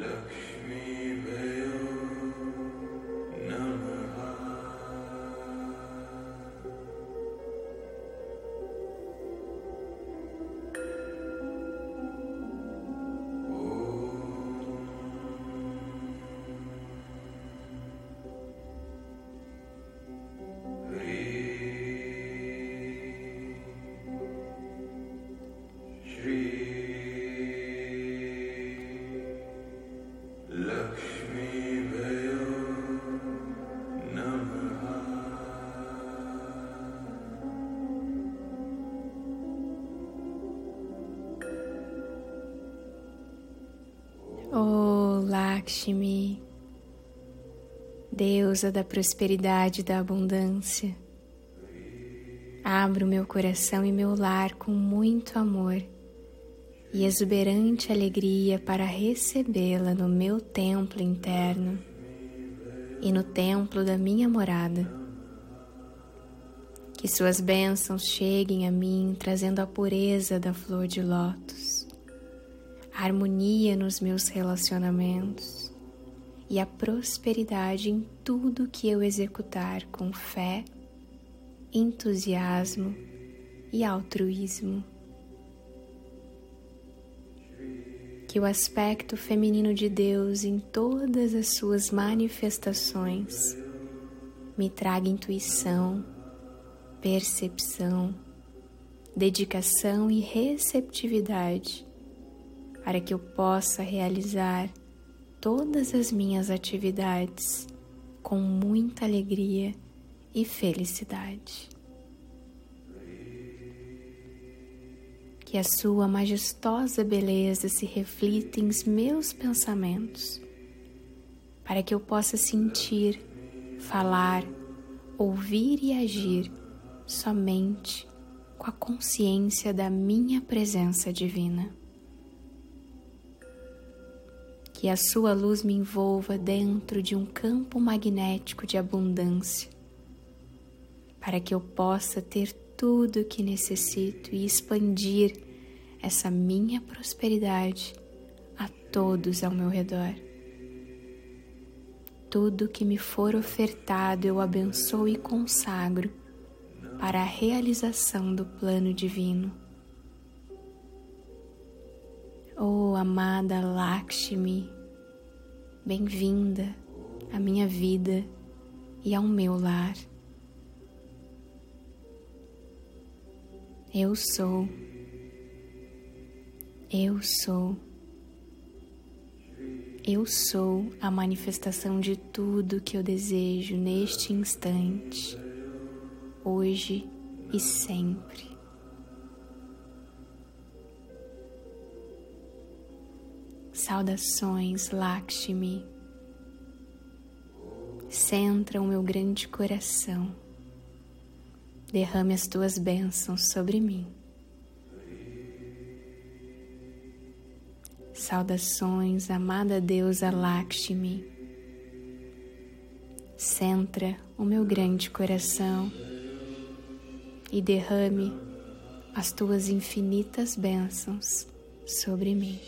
لك Lakshmi, deusa da prosperidade e da abundância. Abro meu coração e meu lar com muito amor e exuberante alegria para recebê-la no meu templo interno e no templo da minha morada. Que suas bênçãos cheguem a mim trazendo a pureza da flor de lótus harmonia nos meus relacionamentos e a prosperidade em tudo que eu executar com fé, entusiasmo e altruísmo. Que o aspecto feminino de Deus em todas as suas manifestações me traga intuição, percepção, dedicação e receptividade para que eu possa realizar todas as minhas atividades com muita alegria e felicidade. Que a Sua majestosa beleza se reflita em meus pensamentos, para que eu possa sentir, falar, ouvir e agir somente com a consciência da minha presença divina que a sua luz me envolva dentro de um campo magnético de abundância, para que eu possa ter tudo o que necessito e expandir essa minha prosperidade a todos ao meu redor. Tudo que me for ofertado eu abençoo e consagro para a realização do plano divino. Oh, amada Lakshmi, bem-vinda à minha vida e ao meu lar. Eu sou, eu sou, eu sou a manifestação de tudo que eu desejo neste instante, hoje e sempre. Saudações, Lakshmi. Centra o meu grande coração. Derrame as tuas bênçãos sobre mim. Saudações, amada deusa Lakshmi. Centra o meu grande coração e derrame as tuas infinitas bênçãos sobre mim.